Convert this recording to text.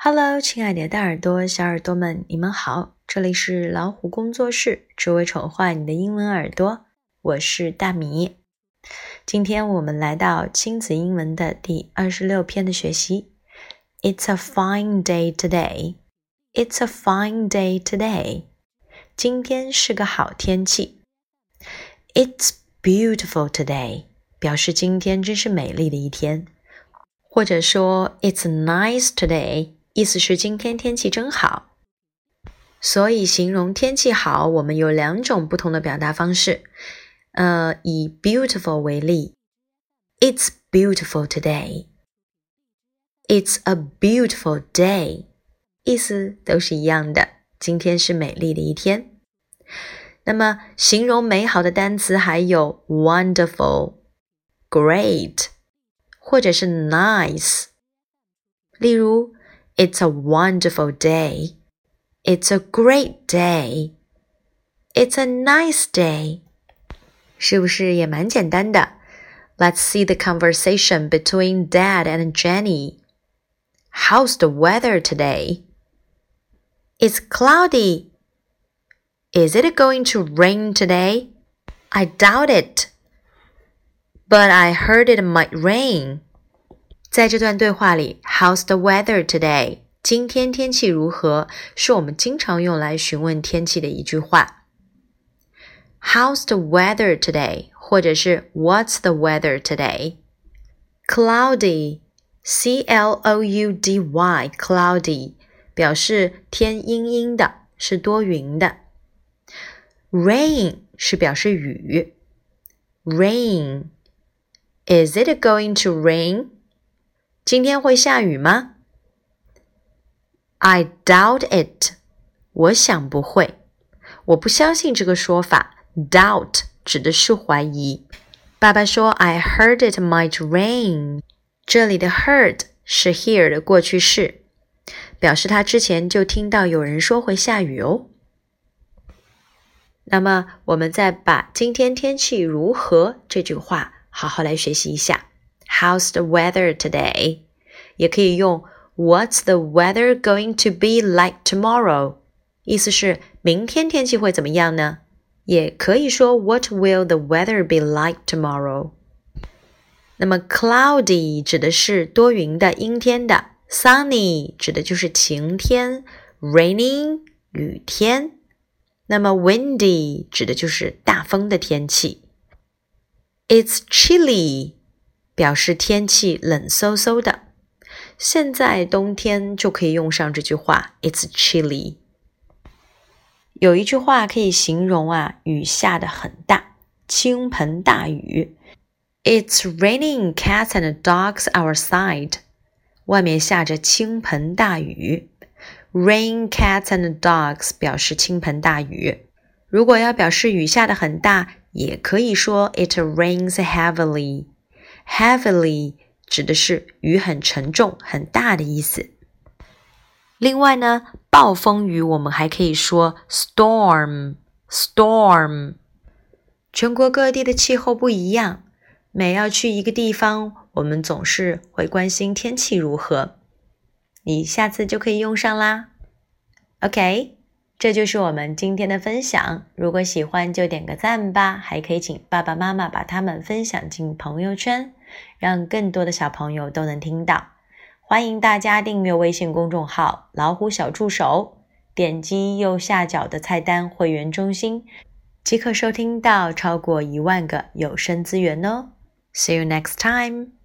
Hello，亲爱的大耳朵、小耳朵们，你们好！这里是老虎工作室，只为宠坏你的英文耳朵。我是大米。今天我们来到亲子英文的第二十六篇的学习。It's a fine day today. It's a fine day today. 今天是个好天气。It's beautiful today. 表示今天真是美丽的一天。或者说，It's nice today. 意思是今天天气真好，所以形容天气好，我们有两种不同的表达方式。呃，以 beautiful 为例，It's beautiful today. It's a beautiful day，意思都是一样的。今天是美丽的一天。那么，形容美好的单词还有 wonderful、great，或者是 nice。例如。It's a wonderful day. It's a great day. It's a nice day. 是不是也蛮简单的？Let's see the conversation between Dad and Jenny. How's the weather today? It's cloudy. Is it going to rain today? I doubt it. But I heard it might rain. 在这段对话里，How's the weather today？今天天气如何？是我们经常用来询问天气的一句话。How's the weather today？或者是 What's the weather today？Cloudy，C L O U D Y，cloudy 表示天阴阴的，是多云的。Rain 是表示雨。Rain，Is it going to rain？ 今天会下雨吗？I doubt it。我想不会。我不相信这个说法。Doubt 指的是怀疑。爸爸说：“I heard it might rain。”这里的 heard 是 hear 的过去式，表示他之前就听到有人说会下雨哦。那么，我们再把“今天天气如何”这句话好好来学习一下。How's the weather today？也可以用 What's the weather going to be like tomorrow？意思是明天天气会怎么样呢？也可以说 What will the weather be like tomorrow？那么 cloudy 指的是多云的、阴天的；sunny 指的就是晴天；rainy 雨天。那么 windy 指的就是大风的天气。It's chilly 表示天气冷飕飕的。现在冬天就可以用上这句话，It's chilly。有一句话可以形容啊，雨下的很大，倾盆大雨。It's raining cats and dogs outside。外面下着倾盆大雨。Rain cats and dogs 表示倾盆大雨。如果要表示雨下的很大，也可以说 It rains heavily。Heavily 指的是雨很沉重、很大的意思。另外呢，暴风雨我们还可以说 storm，storm。全国各地的气候不一样，每要去一个地方，我们总是会关心天气如何。你下次就可以用上啦。OK。这就是我们今天的分享。如果喜欢就点个赞吧，还可以请爸爸妈妈把它们分享进朋友圈，让更多的小朋友都能听到。欢迎大家订阅微信公众号“老虎小助手”，点击右下角的菜单“会员中心”，即可收听到超过一万个有声资源哦。See you next time.